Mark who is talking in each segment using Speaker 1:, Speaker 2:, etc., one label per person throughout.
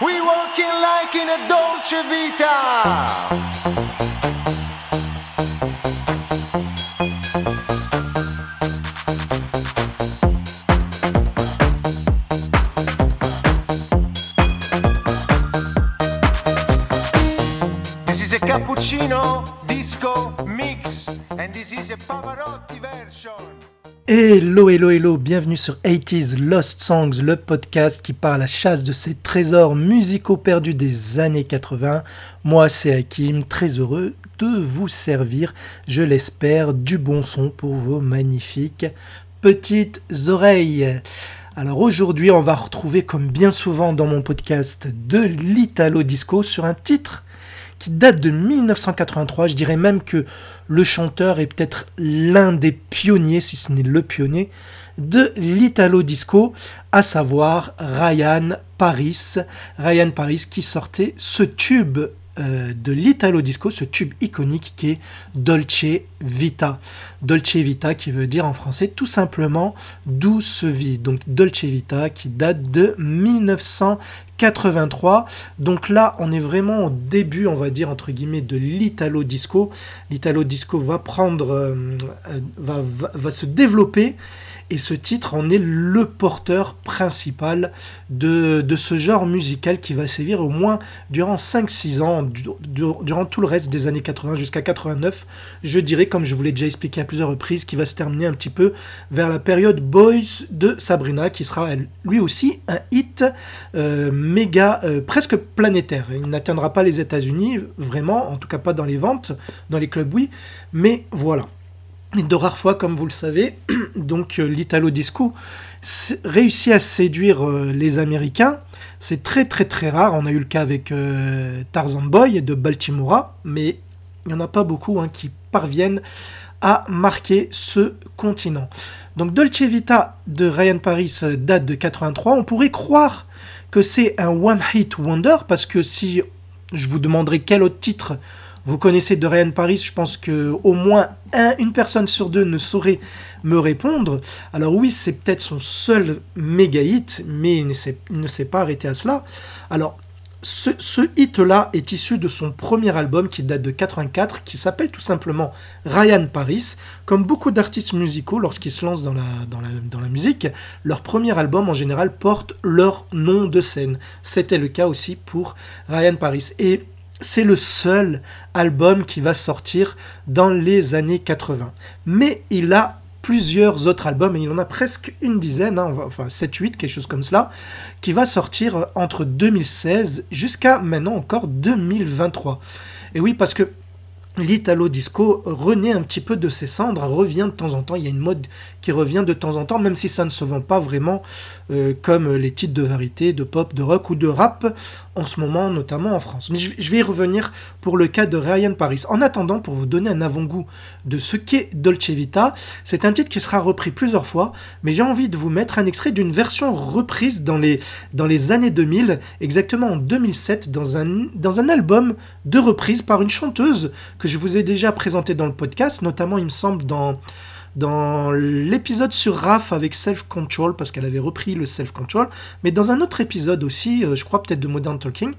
Speaker 1: We walking like in a dolce vita.
Speaker 2: Hello, hello, hello, bienvenue sur 80s Lost Songs, le podcast qui part à la chasse de ces trésors musicaux perdus des années 80. Moi, c'est Hakim, très heureux de vous servir, je l'espère, du bon son pour vos magnifiques petites oreilles. Alors aujourd'hui, on va retrouver, comme bien souvent dans mon podcast, de l'Italo Disco sur un titre qui date de 1983. Je dirais même que le chanteur est peut-être l'un des pionniers, si ce n'est le pionnier, de l'Italo Disco, à savoir Ryan Paris. Ryan Paris qui sortait ce tube euh, de l'Italo Disco, ce tube iconique qui est Dolce Vita. Dolce Vita qui veut dire en français tout simplement douce vie. Donc Dolce Vita qui date de 1983. Donc là, on est vraiment au début, on va dire entre guillemets, de l'Italo Disco. L'Italo Disco va prendre, euh, euh, va, se développer. Et ce titre en est le porteur principal de, ce genre musical qui va sévir au moins durant 5-6 ans, du- du- durant tout le reste des années 80 jusqu'à 89. Je dirais, comme je vous l'ai déjà expliqué à plusieurs reprises, qui va se terminer un petit peu vers la période Boys de Sabrina, qui sera lui aussi un hit euh, méga, euh, presque planétaire. Il n'atteindra pas les États-Unis, vraiment, en tout cas pas dans les ventes, dans les clubs, oui, mais voilà. De rares fois, comme vous le savez, donc euh, l'Italo Disco réussit à séduire euh, les Américains. C'est très très très rare. On a eu le cas avec euh, Tarzan Boy de Baltimora, mais il n'y en a pas beaucoup hein, qui parviennent à marquer ce continent. Donc Dolce Vita de Ryan Paris date de 83. On pourrait croire que c'est un one hit wonder parce que si je vous demanderai quel autre titre vous connaissez de Ryan Paris, je pense que au moins un- une personne sur deux ne saurait me répondre. Alors oui, c'est peut-être son seul méga hit, mais il ne s'est, pas arrêté à cela. Alors, ce, hit-là est issu de son premier album qui date de 84, qui s'appelle tout simplement Ryan Paris. Comme beaucoup d'artistes musicaux, lorsqu'ils se lancent dans la, dans, la, dans la musique, leur premier album en général porte leur nom de scène. C'était le cas aussi pour Ryan Paris. Et c'est le seul album qui va sortir dans les années 80. Mais il a plusieurs autres albums, et il en a presque une dizaine, hein, enfin 7-8, quelque chose comme cela, qui va sortir entre 2016 jusqu'à maintenant encore 2023. Et oui, parce que l'Italo Disco renaît un petit peu de ses cendres, revient de temps en temps, il y a une mode qui revient de temps en temps, même si ça ne se vend pas vraiment euh, comme les titres de variété, de pop, de rock ou de rap en ce moment, notamment en France. Mais je, vais y revenir pour le cas de Ryan Paris. En attendant, pour vous donner un avant-goût de ce qu'est Dolce Vita, c'est un titre qui sera repris plusieurs fois, mais j'ai envie de vous mettre un extrait d'une version reprise dans les, dans les années 2000, exactement en 2007, dans un, dans un album de reprise par une chanteuse que je vous ai déjà présenté dans le podcast, notamment, il me semble, dans dans l'épisode sur Raph avec Self Control, parce qu'elle avait repris le Self Control, mais dans un autre épisode aussi, euh, je crois peut-être de Modern Talking.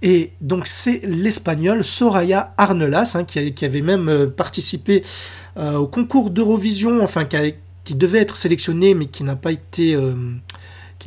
Speaker 2: Et donc c'est l'espagnol Soraya Arnelas, hein, qui, avait même euh, participé euh, au concours d'Eurovision, enfin qui, devait être sélectionné, mais qui n'a pas été...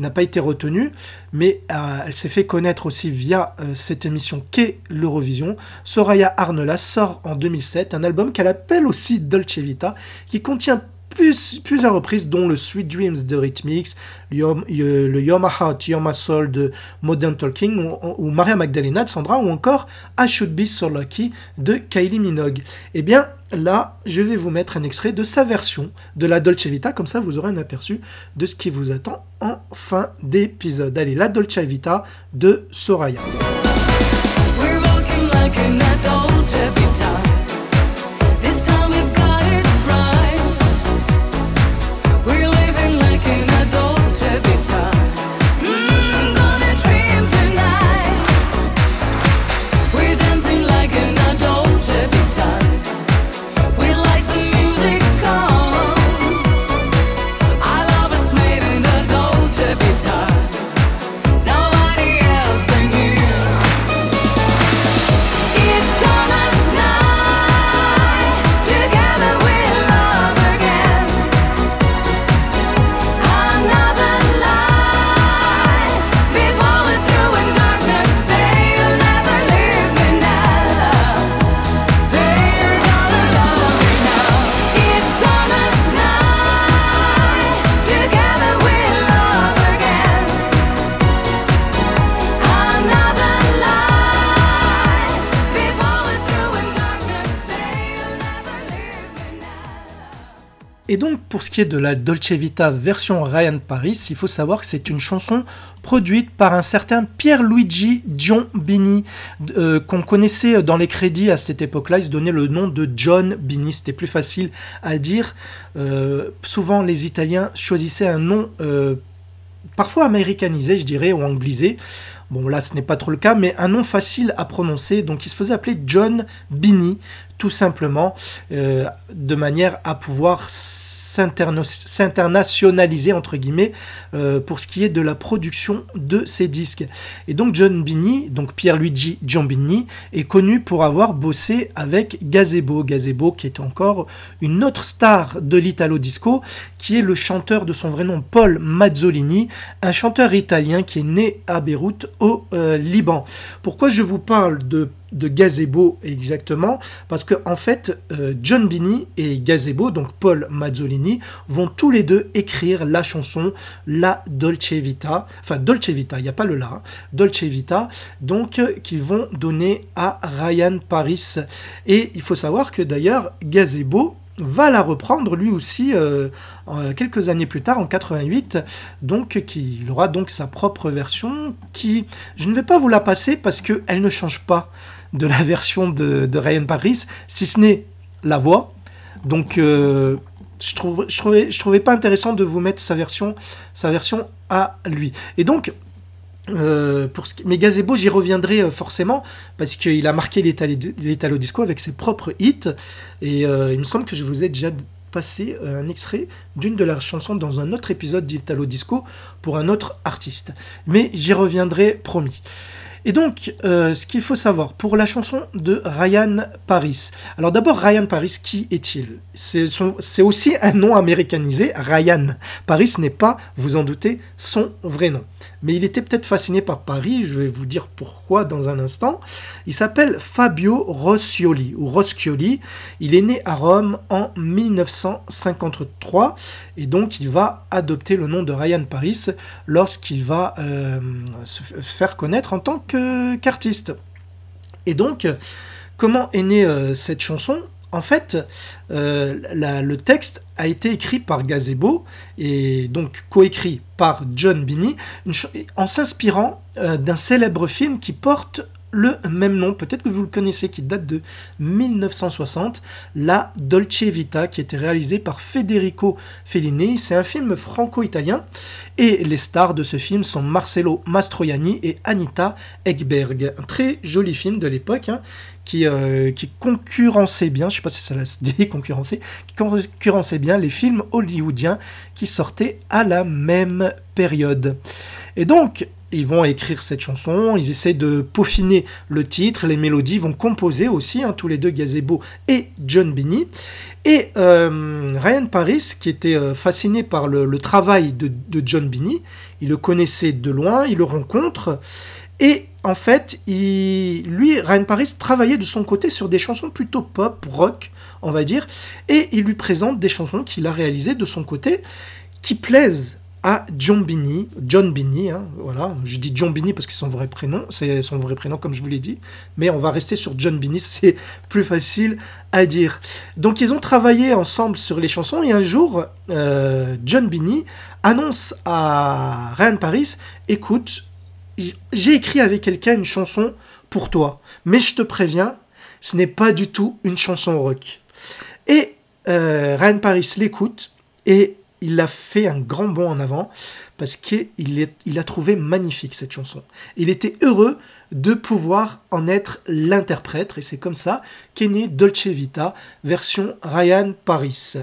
Speaker 2: n'a pas été retenue, mais euh, elle s'est fait connaître aussi via euh, cette émission qu'est l'Eurovision. Soraya Arnelas sort en 2007 un album qu'elle appelle aussi Dolce Vita, qui contient plus- plusieurs reprises, dont le Sweet Dreams de Rhythmix, le You're, le You're My Heart, You're My Soul de Modern Talking, ou, Maria Magdalena de Sandra, ou encore I Should Be So Lucky de Kylie Minogue. Eh bien, là, je vais vous mettre un extrait de sa version de la Dolce Vita, comme ça vous aurez un aperçu de ce qui vous attend en fin d'épisode. Allez, la Dolce Vita de Soraya. Et donc, pour ce qui est de la Dolce Vita version Ryan Paris, il faut savoir que c'est une chanson produite par un certain Pierluigi Giombini, euh, qu'on connaissait dans les crédits à cette époque-là. Il se donnait le nom de John Bini, c'était plus facile à dire. Euh, souvent, les Italiens choisissaient un nom euh, parfois américanisé, je dirais, ou anglisé. Bon, là, ce n'est pas trop le cas, mais un nom facile à prononcer. Donc, il se faisait appeler John Bini, tout simplement, euh, de manière à pouvoir s'internationaliser, entre guillemets, euh, pour ce qui est de la production de ces disques. Et donc, John Bini, donc Pierluigi Giambini, est connu pour avoir bossé avec Gazebo. Gazebo, qui est encore une autre star de l'Italo Disco, qui est le chanteur de son vrai nom, Paul Mazzolini, un chanteur italien qui est né à Beyrouth, au euh, Liban. Pourquoi je vous parle de, de Gazebo exactement Parce que en fait, euh, John Bini et Gazebo, donc Paul Mazzolini, vont tous les deux écrire la chanson La Dolce Vita, enfin Dolce Vita, il n'y a pas le la, hein, Dolce Vita, donc euh, qu'ils vont donner à Ryan Paris. Et il faut savoir que d'ailleurs, Gazebo va la reprendre lui aussi euh, quelques années plus tard en 88 donc qui il aura donc sa propre version qui je ne vais pas vous la passer parce que elle ne change pas de la version de, Ryan Paris si ce n'est la voix donc euh, je trouve trouvais pas intéressant de vous mettre sa version sa version à lui et donc euh, pour ce qui... Mais Gazebo, j'y reviendrai euh, forcément parce qu'il a marqué l'Italo Disco avec ses propres hits. Et il me semble que je vous ai déjà passé un extrait d'une de leurs chansons dans un autre épisode d'Italo Disco pour un autre artiste. Mais j'y reviendrai promis. Et donc, euh, ce qu'il faut savoir pour la chanson de Ryan Paris. Alors d'abord, Ryan Paris, qui est-il? C'est aussi un nom américanisé. Ryan Paris n'est pas, vous en doutez, son vrai nom. Mais il était peut-être fasciné par Paris, je vais vous dire pourquoi dans un instant. Il s'appelle Fabio Roscioli, ou Roscioli. Il est né à Rome en 1953, et donc il va adopter le nom de Ryan Paris lorsqu'il va euh, se faire connaître en tant que- qu'artiste. Et donc, comment est née euh, cette chanson? En fait, euh, le texte a été écrit par Gazebo et donc coécrit par John Binney en s'inspirant euh, d'un célèbre film qui porte le même nom, peut-être que vous le connaissez, qui date de 1960, La Dolce Vita, qui était réalisé par Federico Fellini. C'est un film franco-italien et les stars de ce film sont Marcello Mastroianni et Anita Ekberg. Un très joli film de l'époque hein, qui, euh, qui concurrençait bien, je sais pas si ça se dit concurrencer, qui concurrençait bien les films hollywoodiens qui sortaient à la même période. Et donc, ils vont écrire cette chanson, ils essaient de peaufiner le titre, les mélodies, ils vont composer aussi, hein, tous les deux, Gazebo et John Binney. Et euh, Ryan Paris, qui était euh, fasciné par le, travail de, John Binney, il le connaissait de loin, il le rencontre, et en fait, lui, Ryan Paris, travaillait de son côté sur des chansons plutôt pop, rock, on va dire, et il lui présente des chansons qu'il a réalisées de son côté qui plaisent John Binney, John hein, voilà, je dis John Binney parce que c'est son vrai prénom, c'est son vrai prénom comme je vous l'ai dit, mais on va rester sur John Binney, c'est plus facile à dire. Donc ils ont travaillé ensemble sur les chansons et un jour, euh, John Binney annonce à Ryan Paris, écoute, j'ai écrit avec quelqu'un une chanson pour toi, mais je te préviens, ce n'est pas du tout une chanson rock. Et euh, Ryan Paris l'écoute et il a fait un grand bond en avant parce qu'il il a trouvé magnifique cette chanson. Il était heureux de pouvoir en être l'interprète et c'est comme ça qu'est née Dolce Vita version Ryan Paris.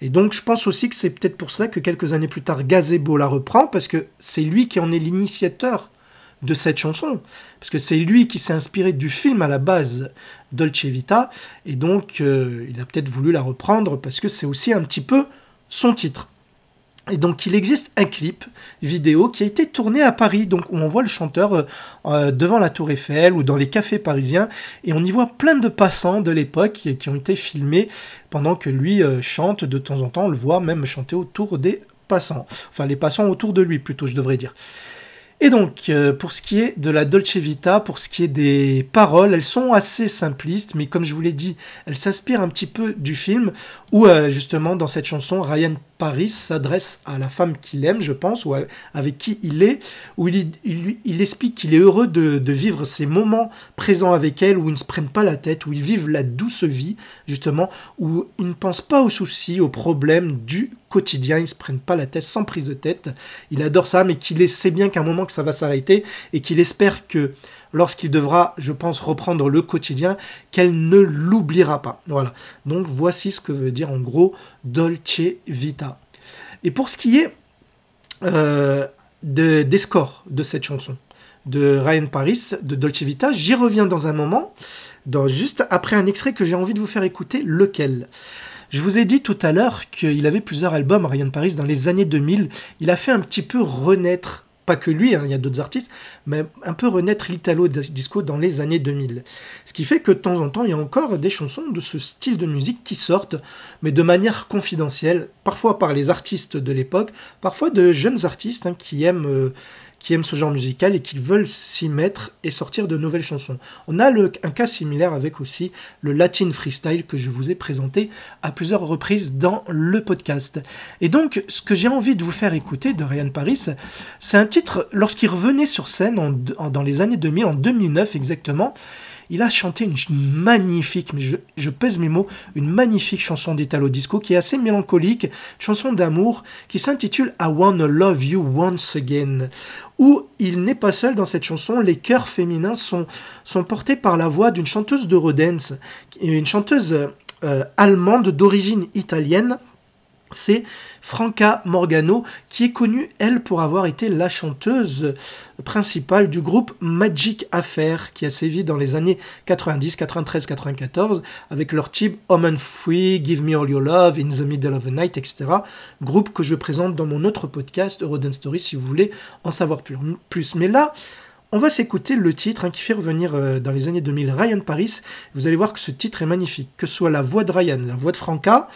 Speaker 2: Et donc je pense aussi que c'est peut-être pour cela que quelques années plus tard Gazebo la reprend parce que c'est lui qui en est l'initiateur de cette chanson, parce que c'est lui qui s'est inspiré du film à la base Dolce Vita, et donc euh, il a peut-être voulu la reprendre parce que c'est aussi un petit peu son titre. Et donc il existe un clip vidéo qui a été tourné à Paris, donc où on voit le chanteur euh, euh, devant la Tour Eiffel ou dans les cafés parisiens, et on y voit plein de passants de l'époque qui, ont été filmés pendant que lui euh, chante. De temps en temps, on le voit même chanter autour des passants, enfin les passants autour de lui plutôt je devrais dire. Et donc, pour ce qui est de la Dolce Vita, pour ce qui est des paroles, elles sont assez simplistes, mais comme je vous l'ai dit, elles s'inspirent un petit peu du film, où justement dans cette chanson, Ryan Paris s'adresse à la femme qu'il aime, je pense, ou avec qui il est, où il explique qu'il est heureux de, de vivre ces moments présents avec elle, où ils ne se prennent pas la tête, où ils vivent la douce vie, justement, où ils ne pensent pas aux soucis, aux problèmes du quotidien, ils ne se prennent pas la tête sans prise de tête. Il adore ça, mais qu'il sait bien qu'à un moment que ça va s'arrêter et qu'il espère que lorsqu'il devra, je pense, reprendre le quotidien, qu'elle ne l'oubliera pas. Voilà. Donc voici ce que veut dire en gros Dolce Vita. Et pour ce qui est euh, de- des scores de cette chanson de Ryan Paris, de Dolce Vita, j'y reviens dans un moment, dans, juste après un extrait que j'ai envie de vous faire écouter, lequel? Je vous ai dit tout à l'heure qu'il avait plusieurs albums, Ryan Paris, dans les années 2000. Il a fait un petit peu renaître, pas que lui, hein, il y a d'autres artistes, mais un peu renaître l'Italo disco dans les années 2000. Ce qui fait que de temps en temps, il y a encore des chansons de ce style de musique qui sortent, mais de manière confidentielle, parfois par les artistes de l'époque, parfois de jeunes artistes hein, qui aiment. euh, qui aiment ce genre musical et qui veulent s'y mettre et sortir de nouvelles chansons. On a un cas similaire avec aussi le Latin Freestyle que je vous ai présenté à plusieurs reprises dans le podcast. Et donc, ce que j'ai envie de vous faire écouter de Ryan Paris, c'est un titre, lorsqu'il revenait sur scène dans les années 2000, en 2009 exactement, il a chanté une magnifique, je, pèse mes mots, une magnifique chanson d'Italo Disco qui est assez mélancolique, chanson d'amour qui s'intitule I Wanna Love You Once Again, où il n'est pas seul dans cette chanson, les chœurs féminins sont, portés par la voix d'une chanteuse d'Eurodance, une chanteuse euh, allemande d'origine italienne, c'est Franca Morgano, qui est connue, elle, pour avoir été la chanteuse principale du groupe Magic Affair, qui a sévi dans les années 90, 93, 94, avec leur tube Home and Free, Give Me All Your Love, In the Middle of the Night, etc. Groupe que je présente dans mon autre podcast, Eurodance Story, si vous voulez en savoir plus. plus. Mais là, on va s'écouter le titre hein, qui fait revenir euh, dans les années 2000 Ryan Paris. Vous allez voir que ce titre est magnifique, que ce soit la voix de Ryan, la voix de Franca,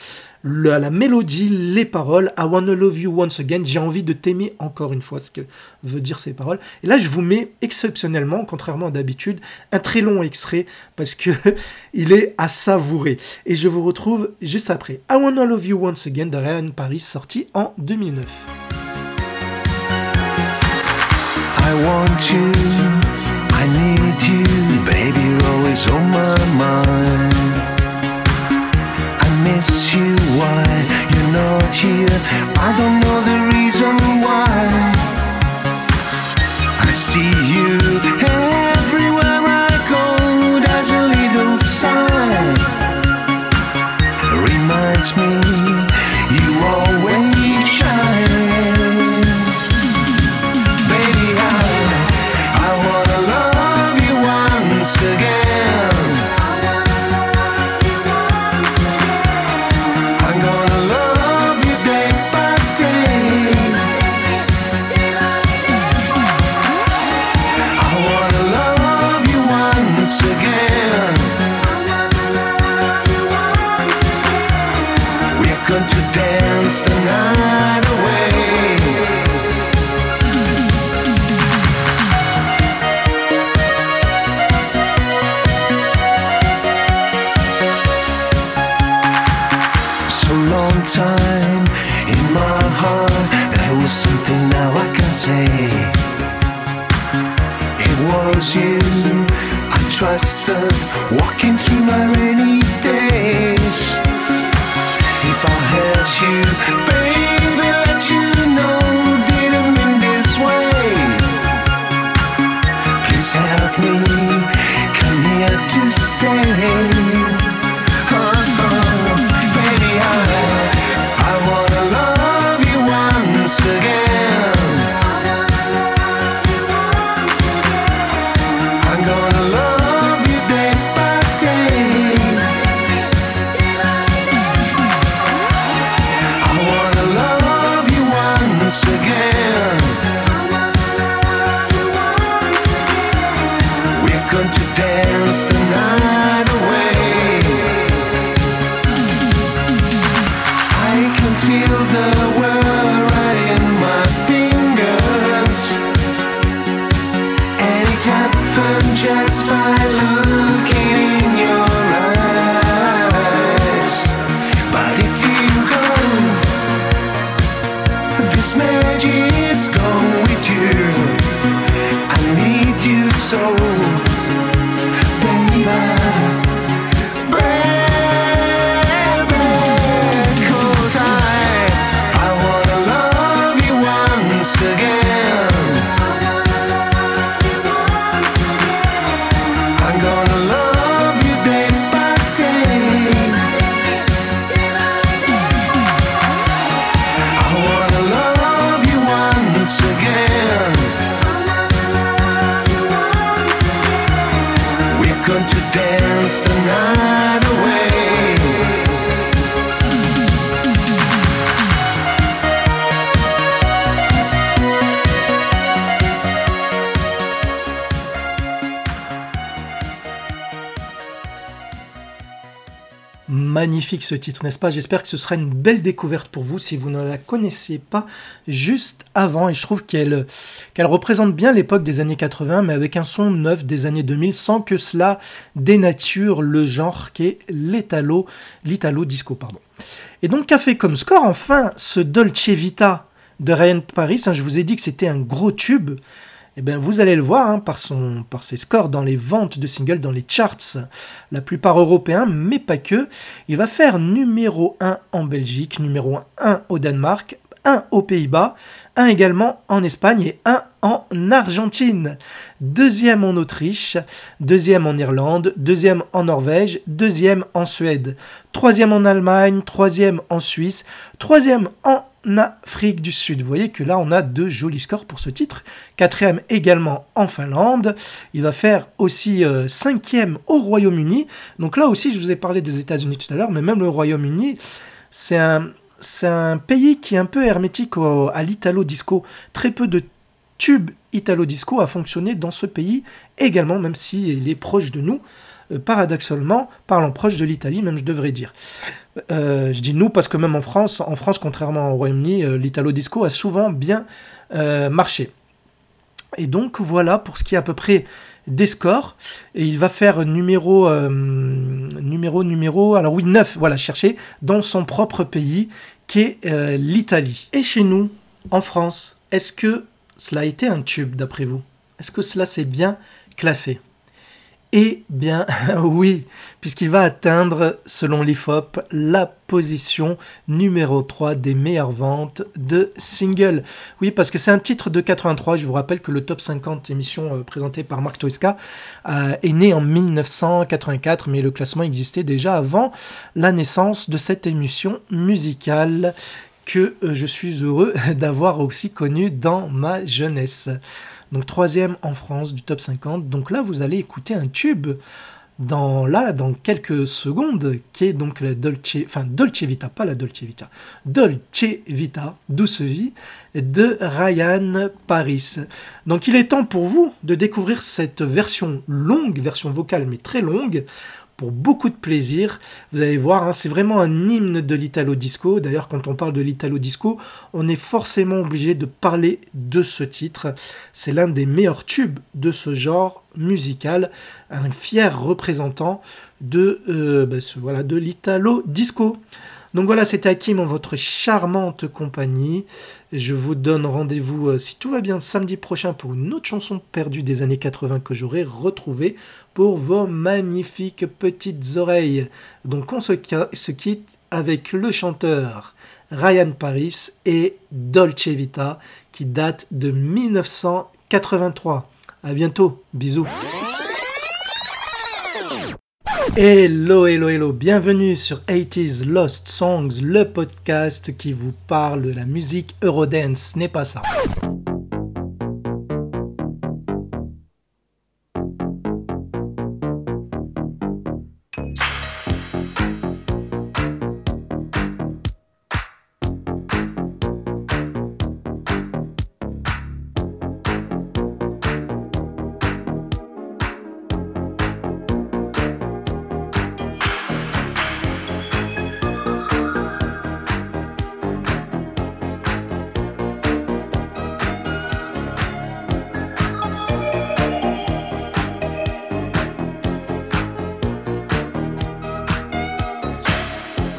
Speaker 2: la mélodie, les paroles. I wanna love you once again. J'ai envie de t'aimer encore une fois, ce que veut dire ces paroles. Et là, je vous mets exceptionnellement, contrairement à d'habitude, un très long extrait parce que il est à savourer. Et je vous retrouve juste après. I wanna love you once again de Ryan Paris, sorti en 2009.
Speaker 1: I want you, I need you, baby, you're always on my mind. I miss you, why you're not here? I don't know the reason why. I see you walking through my rainy days. If I hurt you baby let you know didn't mean this way. Please help me come here to stay
Speaker 2: Magnifique ce titre, n'est-ce pas? J'espère que ce sera une belle découverte pour vous si vous ne la connaissiez pas juste avant. Et je trouve qu'elle qu'elle représente bien l'époque des années 80, mais avec un son neuf des années 2000, sans que cela dénature le genre qu'est l'italo, l'italo disco. Pardon. Et donc, qu'a fait comme score Enfin, ce Dolce Vita de Ryan Paris? hein, je vous ai dit que c'était un gros tube. Eh vous allez le voir hein, par, par ses scores dans les ventes de singles, dans les charts, la plupart européens, mais pas que. Il va faire numéro 1 en Belgique, numéro 1 au Danemark, 1 aux Pays-Bas, 1 également en Espagne et 1 en Argentine. Deuxième en Autriche, deuxième en Irlande, deuxième en Norvège, deuxième en Suède, troisième en Allemagne, troisième en Suisse, troisième en Afrique du Sud. Vous voyez que là, on a deux jolis scores pour ce titre. Quatrième également en Finlande. Il va faire aussi euh, cinquième au Royaume-Uni. Donc là aussi, je vous ai parlé des États-Unis tout à l'heure, mais même le Royaume-Uni, c'est un, pays qui est un peu hermétique à l'italo-disco. Très peu de tubes italo-disco a fonctionné dans ce pays également, même s'il est proche de nous. Euh, paradoxalement, parlant proche de l'Italie, même je devrais dire. Euh, je dis nous parce que même en France, en France contrairement au Royaume-Uni, euh, l'italo-disco a souvent bien marché. Et donc voilà pour ce qui est à peu près des scores. Et il va faire numéro, numéro, numéro, alors oui, 9, voilà, chercher, dans son propre pays, qui est l'Italie. Et chez nous, en France, est-ce que cela a été un tube d'après vous? Est-ce que cela s'est bien classé? Eh bien oui, puisqu'il va atteindre, selon l'IFOP, la position numéro 3 des meilleures ventes de singles. Oui, parce que c'est un titre de 83. Je vous rappelle que le top 50 émission euh, présentée par Marc Toiska euh, est né en 1984, mais le classement existait déjà avant la naissance de cette émission musicale que euh, je suis heureux d'avoir aussi connu dans ma jeunesse. Donc troisième en France du top 50. Donc là, vous allez écouter un tube dans là dans quelques secondes qui est donc la Dolce, enfin Dolce Vita, pas la Dolce Vita, Dolce Vita, douce vie de Ryan Paris. Donc il est temps pour vous de découvrir cette version longue, version vocale mais très longue beaucoup de plaisir. Vous allez voir, hein, c'est vraiment un hymne de l'Italo Disco. D'ailleurs, quand on parle de l'Italo Disco, on est forcément obligé de parler de ce titre. C'est l'un des meilleurs tubes de ce genre musical, un fier représentant de, euh, bah, ce- voilà, de l'Italo Disco. Donc voilà, c'était Hakim en votre charmante compagnie. Je vous donne rendez-vous, euh, si tout va bien, samedi prochain pour une autre chanson perdue des années 80 que j'aurai retrouvée pour vos magnifiques petites oreilles. Donc on se, qui- se quitte avec le chanteur Ryan Paris et Dolce Vita qui date de 1983. À bientôt, bisous. Hello, hello, hello, bienvenue sur 80s Lost Songs, le podcast qui vous parle de la musique Eurodance, n'est pas ça.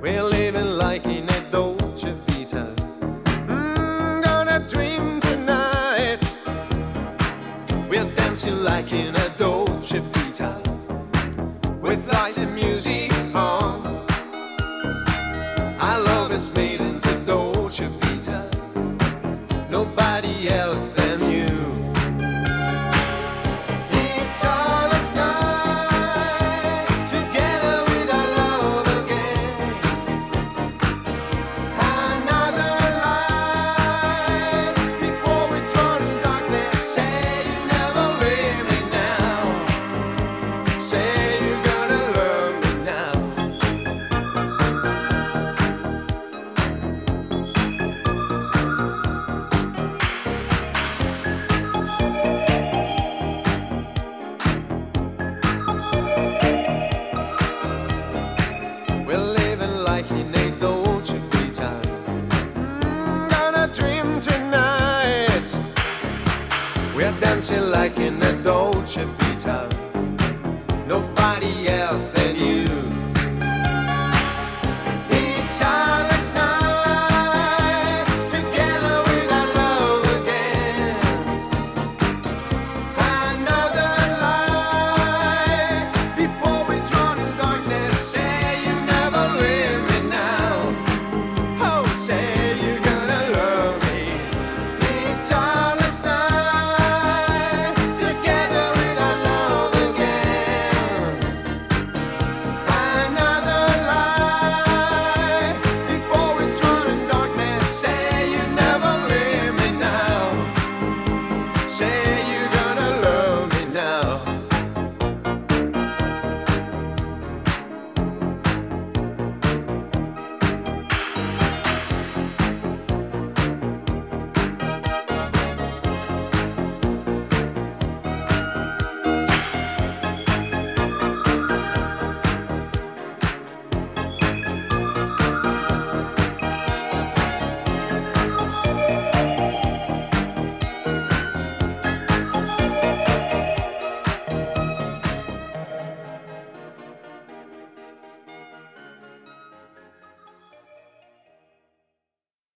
Speaker 1: We're living like in a Dolce Vita. Mm, gonna dream tonight. We're dancing like in a